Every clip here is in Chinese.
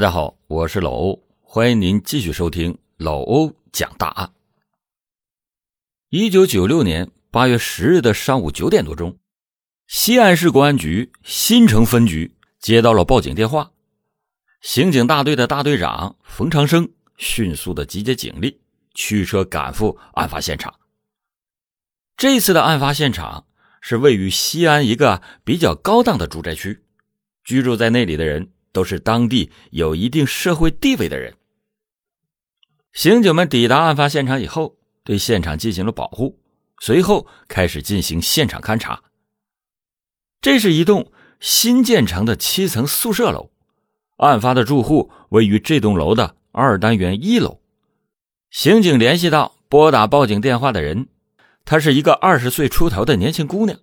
大家好，我是老欧，欢迎您继续收听老欧讲大案。一九九六年八月十日的上午九点多钟，西安市公安局新城分局接到了报警电话，刑警大队的大队长冯长生迅速的集结警力，驱车赶赴案发现场。这次的案发现场是位于西安一个比较高档的住宅区，居住在那里的人。都是当地有一定社会地位的人。刑警们抵达案发现场以后，对现场进行了保护，随后开始进行现场勘查。这是一栋新建成的七层宿舍楼，案发的住户位于这栋楼的二单元一楼。刑警联系到拨打报警电话的人，她是一个二十岁出头的年轻姑娘，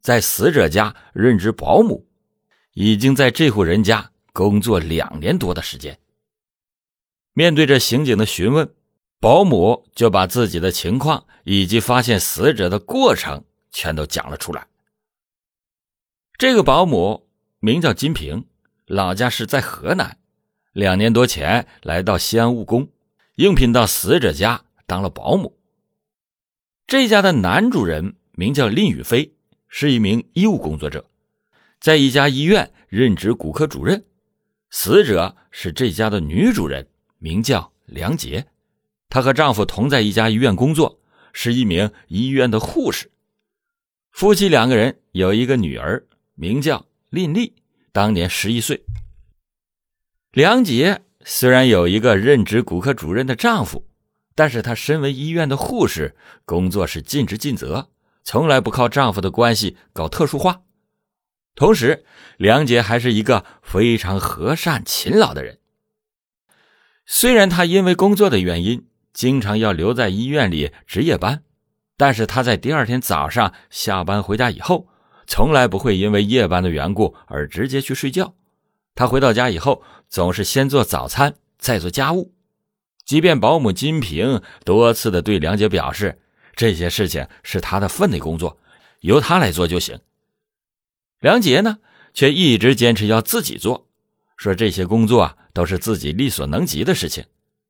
在死者家任职保姆，已经在这户人家。工作两年多的时间，面对着刑警的询问，保姆就把自己的情况以及发现死者的过程全都讲了出来。这个保姆名叫金平，老家是在河南，两年多前来到西安务工，应聘到死者家当了保姆。这家的男主人名叫林宇飞，是一名医务工作者，在一家医院任职骨科主任。死者是这家的女主人，名叫梁杰，她和丈夫同在一家医院工作，是一名医院的护士。夫妻两个人有一个女儿，名叫林丽，当年十一岁。梁杰虽然有一个任职骨科主任的丈夫，但是她身为医院的护士，工作是尽职尽责，从来不靠丈夫的关系搞特殊化。同时，梁杰还是一个非常和善、勤劳的人。虽然他因为工作的原因，经常要留在医院里值夜班，但是他在第二天早上下班回家以后，从来不会因为夜班的缘故而直接去睡觉。他回到家以后，总是先做早餐，再做家务。即便保姆金平多次的对梁杰表示，这些事情是他的分内工作，由他来做就行。梁杰呢，却一直坚持要自己做，说这些工作啊都是自己力所能及的事情，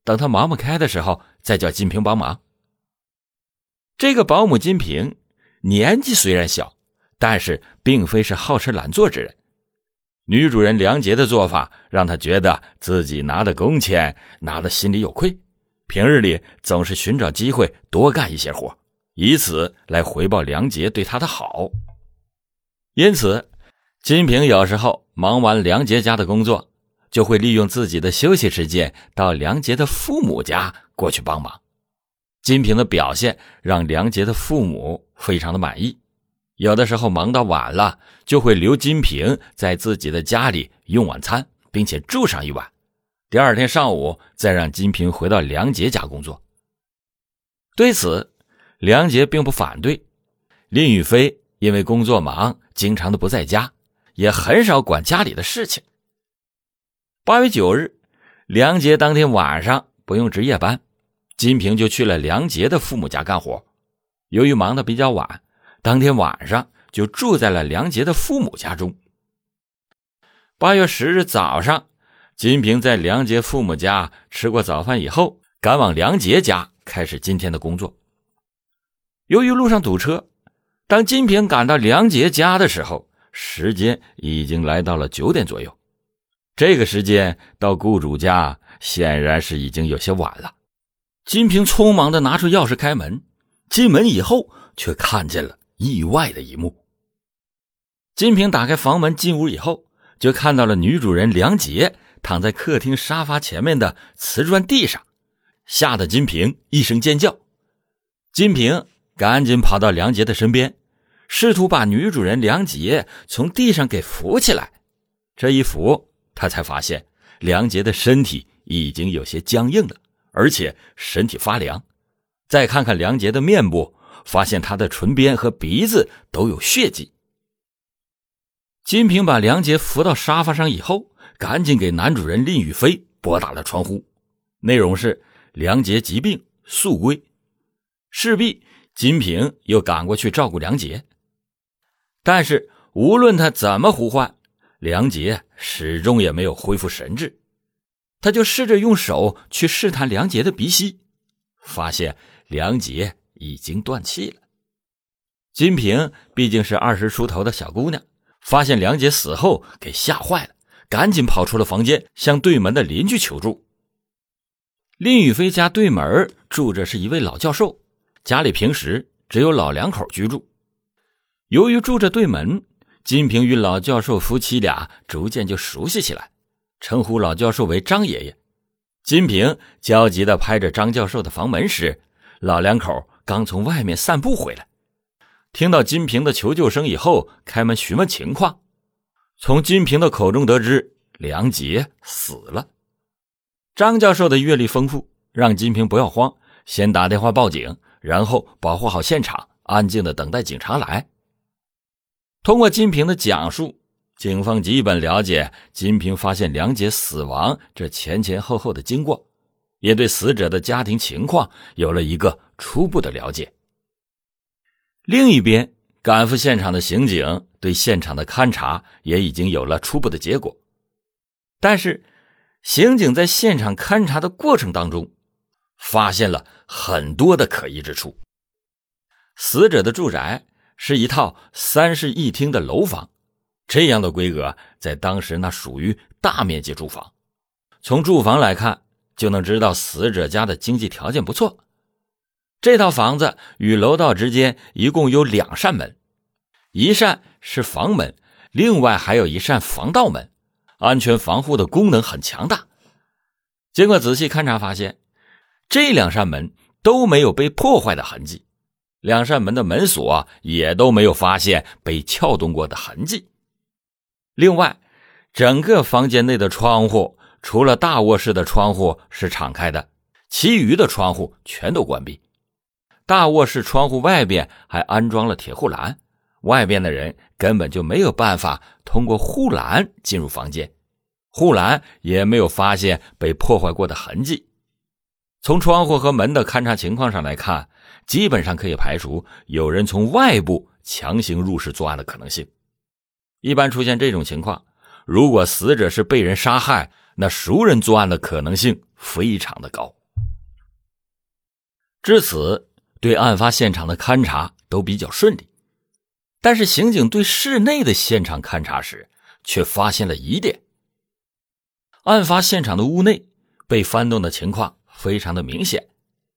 等他忙不开的时候再叫金平帮忙。这个保姆金平年纪虽然小，但是并非是好吃懒做之人。女主人梁杰的做法让他觉得自己拿的工钱拿的心里有愧，平日里总是寻找机会多干一些活，以此来回报梁杰对他的好。因此，金平有时候忙完梁杰家的工作，就会利用自己的休息时间到梁杰的父母家过去帮忙。金平的表现让梁杰的父母非常的满意，有的时候忙到晚了，就会留金平在自己的家里用晚餐，并且住上一晚，第二天上午再让金平回到梁杰家工作。对此，梁杰并不反对，林宇飞。因为工作忙，经常的不在家，也很少管家里的事情。八月九日，梁杰当天晚上不用值夜班，金平就去了梁杰的父母家干活。由于忙得比较晚，当天晚上就住在了梁杰的父母家中。八月十日早上，金平在梁杰父母家吃过早饭以后，赶往梁杰家开始今天的工作。由于路上堵车。当金平赶到梁杰家的时候，时间已经来到了九点左右。这个时间到雇主家显然是已经有些晚了。金平匆忙的拿出钥匙开门，进门以后却看见了意外的一幕。金平打开房门进屋以后，就看到了女主人梁杰躺在客厅沙发前面的瓷砖地上，吓得金平一声尖叫。金平赶紧跑到梁杰的身边。试图把女主人梁杰从地上给扶起来，这一扶，他才发现梁杰的身体已经有些僵硬了，而且身体发凉。再看看梁杰的面部，发现他的唇边和鼻子都有血迹。金平把梁杰扶到沙发上以后，赶紧给男主人林宇飞拨打了传呼，内容是梁杰疾病速归，势必金平又赶过去照顾梁杰。但是无论他怎么呼唤，梁杰始终也没有恢复神智。他就试着用手去试探梁杰的鼻息，发现梁杰已经断气了。金平毕竟是二十出头的小姑娘，发现梁杰死后给吓坏了，赶紧跑出了房间，向对门的邻居求助。林宇飞家对门住着是一位老教授，家里平时只有老两口居住。由于住着对门，金平与老教授夫妻俩逐渐就熟悉起来。称呼老教授为张爷爷，金平焦急地拍着张教授的房门时，老两口刚从外面散步回来，听到金平的求救声以后，开门询问情况。从金平的口中得知，梁杰死了。张教授的阅历丰富，让金平不要慌，先打电话报警，然后保护好现场，安静的等待警察来。通过金平的讲述。警方基本了解金平发现梁姐死亡这前前后后的经过，也对死者的家庭情况有了一个初步的了解。另一边，赶赴现场的刑警对现场的勘查也已经有了初步的结果。但是，刑警在现场勘查的过程当中，发现了很多的可疑之处。死者的住宅是一套三室一厅的楼房。这样的规格，在当时那属于大面积住房。从住房来看，就能知道死者家的经济条件不错。这套房子与楼道之间一共有两扇门，一扇是房门，另外还有一扇防盗门，安全防护的功能很强大。经过仔细勘察，发现这两扇门都没有被破坏的痕迹，两扇门的门锁也都没有发现被撬动过的痕迹。另外，整个房间内的窗户，除了大卧室的窗户是敞开的，其余的窗户全都关闭。大卧室窗户外边还安装了铁护栏，外边的人根本就没有办法通过护栏进入房间，护栏也没有发现被破坏过的痕迹。从窗户和门的勘察情况上来看，基本上可以排除有人从外部强行入室作案的可能性。一般出现这种情况，如果死者是被人杀害，那熟人作案的可能性非常的高。至此，对案发现场的勘查都比较顺利，但是刑警对室内的现场勘查时，却发现了疑点。案发现场的屋内被翻动的情况非常的明显，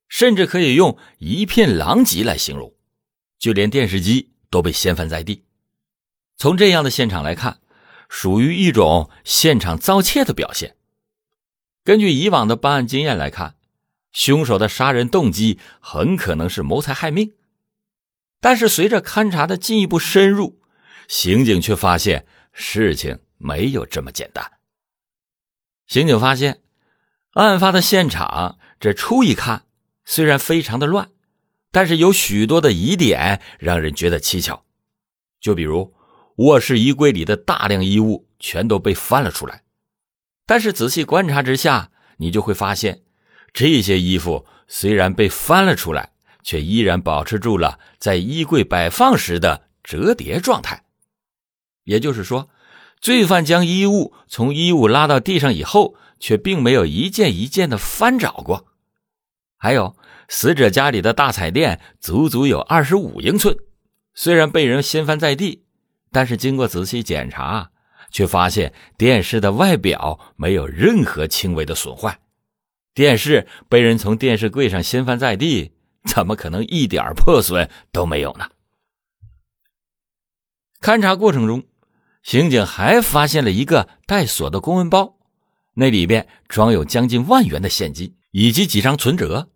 甚至可以用一片狼藉来形容，就连电视机都被掀翻在地。从这样的现场来看，属于一种现场盗窃的表现。根据以往的办案经验来看，凶手的杀人动机很可能是谋财害命。但是随着勘查的进一步深入，刑警却发现事情没有这么简单。刑警发现，案发的现场这初一看虽然非常的乱，但是有许多的疑点让人觉得蹊跷，就比如。卧室衣柜里的大量衣物全都被翻了出来，但是仔细观察之下，你就会发现，这些衣服虽然被翻了出来，却依然保持住了在衣柜摆放时的折叠状态。也就是说，罪犯将衣物从衣物拉到地上以后，却并没有一件一件的翻找过。还有，死者家里的大彩电足足有二十五英寸，虽然被人掀翻在地。但是经过仔细检查，却发现电视的外表没有任何轻微的损坏。电视被人从电视柜上掀翻在地，怎么可能一点破损都没有呢？勘查过程中，刑警还发现了一个带锁的公文包，那里边装有将近万元的现金以及几张存折，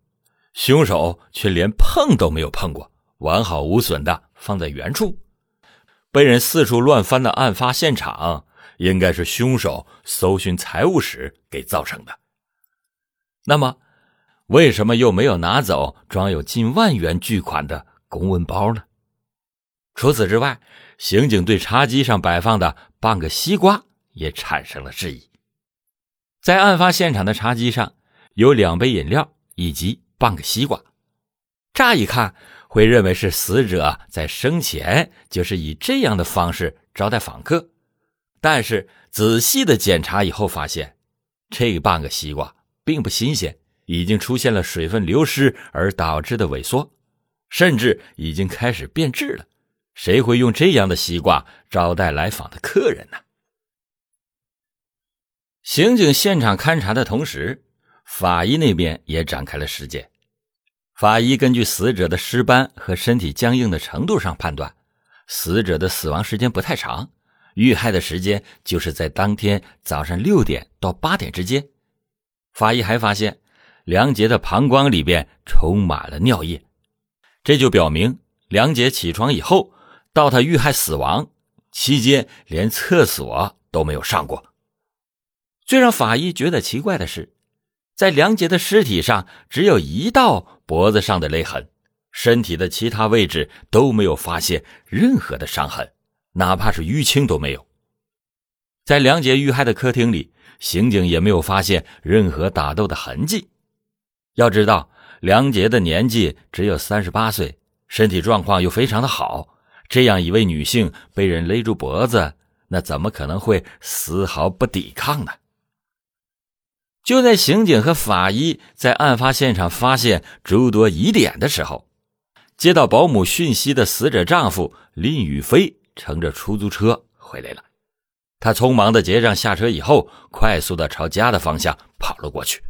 凶手却连碰都没有碰过，完好无损的放在原处。被人四处乱翻的案发现场，应该是凶手搜寻财物时给造成的。那么，为什么又没有拿走装有近万元巨款的公文包呢？除此之外，刑警对茶几上摆放的半个西瓜也产生了质疑。在案发现场的茶几上有两杯饮料以及半个西瓜，乍一看。会认为是死者在生前就是以这样的方式招待访客，但是仔细的检查以后发现，这半个西瓜并不新鲜，已经出现了水分流失而导致的萎缩，甚至已经开始变质了。谁会用这样的西瓜招待来访的客人呢？刑警现场勘查的同时，法医那边也展开了尸检。法医根据死者的尸斑和身体僵硬的程度上判断，死者的死亡时间不太长，遇害的时间就是在当天早上六点到八点之间。法医还发现，梁杰的膀胱里边充满了尿液，这就表明梁杰起床以后。到他遇害死亡期间，连厕所都没有上过。最让法医觉得奇怪的是，在梁杰的尸体上只有一道脖子上的勒痕，身体的其他位置都没有发现任何的伤痕，哪怕是淤青都没有。在梁杰遇害的客厅里，刑警也没有发现任何打斗的痕迹。要知道，梁杰的年纪只有三十八岁，身体状况又非常的好。这样一位女性被人勒住脖子，那怎么可能会丝毫不抵抗呢？就在刑警和法医在案发现场发现诸多疑点的时候，接到保姆讯息的死者丈夫林宇飞乘着出租车回来了。他匆忙的结账下车以后，快速的朝家的方向跑了过去。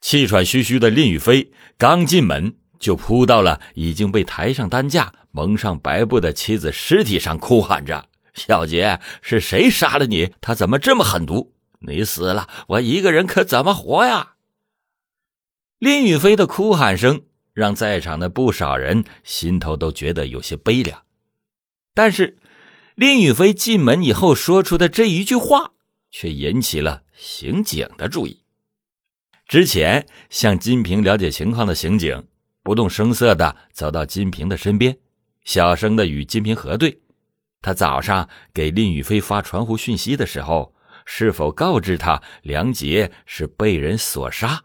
气喘吁吁的林宇飞刚进门，就扑到了已经被抬上担架。蒙上白布的妻子尸体上哭喊着：“小杰，是谁杀了你？他怎么这么狠毒？你死了，我一个人可怎么活呀？”林宇飞的哭喊声让在场的不少人心头都觉得有些悲凉。但是，林宇飞进门以后说出的这一句话，却引起了刑警的注意。之前向金平了解情况的刑警不动声色的走到金平的身边。小声的与金平核对，他早上给林宇飞发传呼讯息的时候，是否告知他梁杰是被人所杀？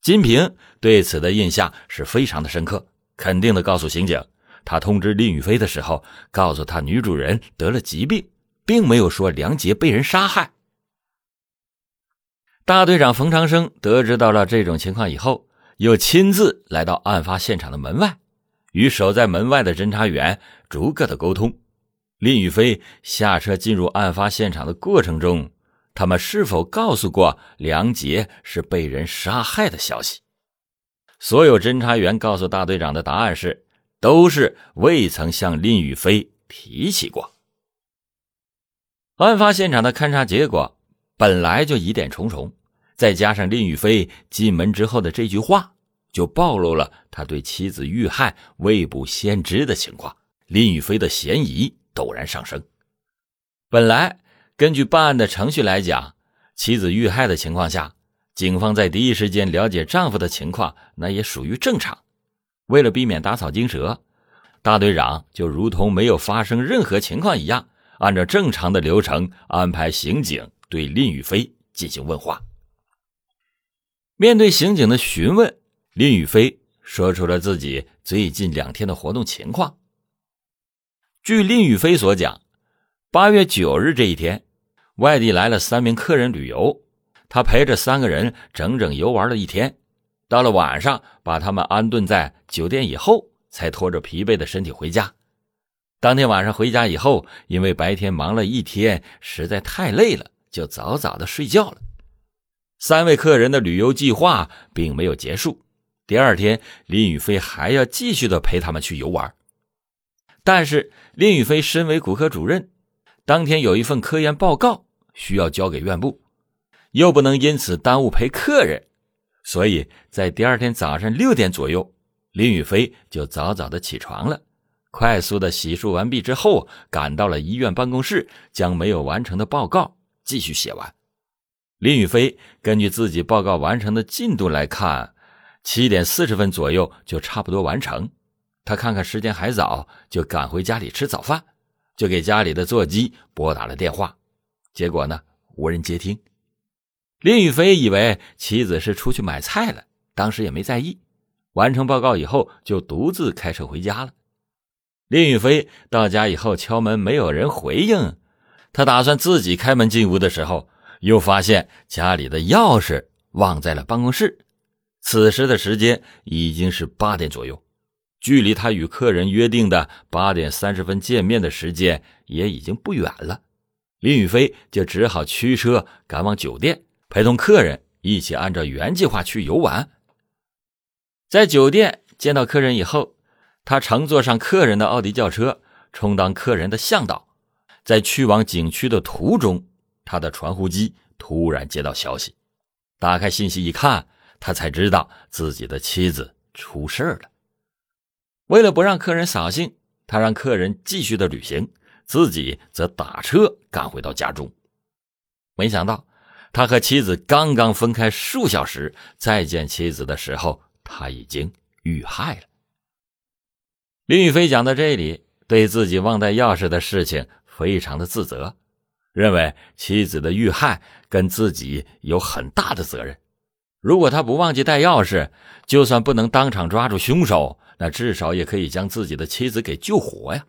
金平对此的印象是非常的深刻，肯定的告诉刑警，他通知林宇飞的时候，告诉他女主人得了疾病，并没有说梁杰被人杀害。大队长冯长生得知到了这种情况以后，又亲自来到案发现场的门外。与守在门外的侦查员逐个的沟通，林宇飞下车进入案发现场的过程中，他们是否告诉过梁杰是被人杀害的消息？所有侦查员告诉大队长的答案是，都是未曾向林宇飞提起过。案发现场的勘查结果本来就疑点重重，再加上林宇飞进门之后的这句话。就暴露了他对妻子遇害未卜先知的情况，林宇飞的嫌疑陡然上升。本来根据办案的程序来讲，妻子遇害的情况下，警方在第一时间了解丈夫的情况，那也属于正常。为了避免打草惊蛇，大队长就如同没有发生任何情况一样，按照正常的流程安排刑警对林宇飞进行问话。面对刑警的询问。林宇飞说出了自己最近两天的活动情况。据林宇飞所讲，八月九日这一天，外地来了三名客人旅游，他陪着三个人整整游玩了一天。到了晚上，把他们安顿在酒店以后，才拖着疲惫的身体回家。当天晚上回家以后，因为白天忙了一天，实在太累了，就早早的睡觉了。三位客人的旅游计划并没有结束。第二天，林宇飞还要继续的陪他们去游玩，但是林宇飞身为骨科主任，当天有一份科研报告需要交给院部，又不能因此耽误陪客人，所以在第二天早上六点左右，林宇飞就早早的起床了，快速的洗漱完毕之后，赶到了医院办公室，将没有完成的报告继续写完。林宇飞根据自己报告完成的进度来看。七点四十分左右就差不多完成，他看看时间还早，就赶回家里吃早饭，就给家里的座机拨打了电话，结果呢无人接听。林宇飞以为妻子是出去买菜了，当时也没在意。完成报告以后，就独自开车回家了。林宇飞到家以后敲门，没有人回应，他打算自己开门进屋的时候，又发现家里的钥匙忘在了办公室。此时的时间已经是八点左右，距离他与客人约定的八点三十分见面的时间也已经不远了。林宇飞就只好驱车赶往酒店，陪同客人一起按照原计划去游玩。在酒店见到客人以后，他乘坐上客人的奥迪轿车，充当客人的向导。在去往景区的途中，他的传呼机突然接到消息，打开信息一看。他才知道自己的妻子出事了。为了不让客人扫兴，他让客人继续的旅行，自己则打车赶回到家中。没想到，他和妻子刚刚分开数小时，再见妻子的时候，他已经遇害了。林宇飞讲到这里，对自己忘带钥匙的事情非常的自责，认为妻子的遇害跟自己有很大的责任。如果他不忘记带钥匙，就算不能当场抓住凶手，那至少也可以将自己的妻子给救活呀。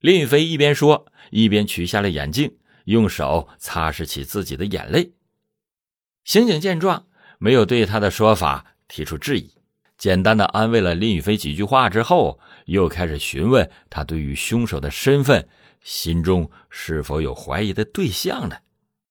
林宇飞一边说，一边取下了眼镜，用手擦拭起自己的眼泪。刑警见状，没有对他的说法提出质疑，简单的安慰了林宇飞几句话之后，又开始询问他对于凶手的身份，心中是否有怀疑的对象呢？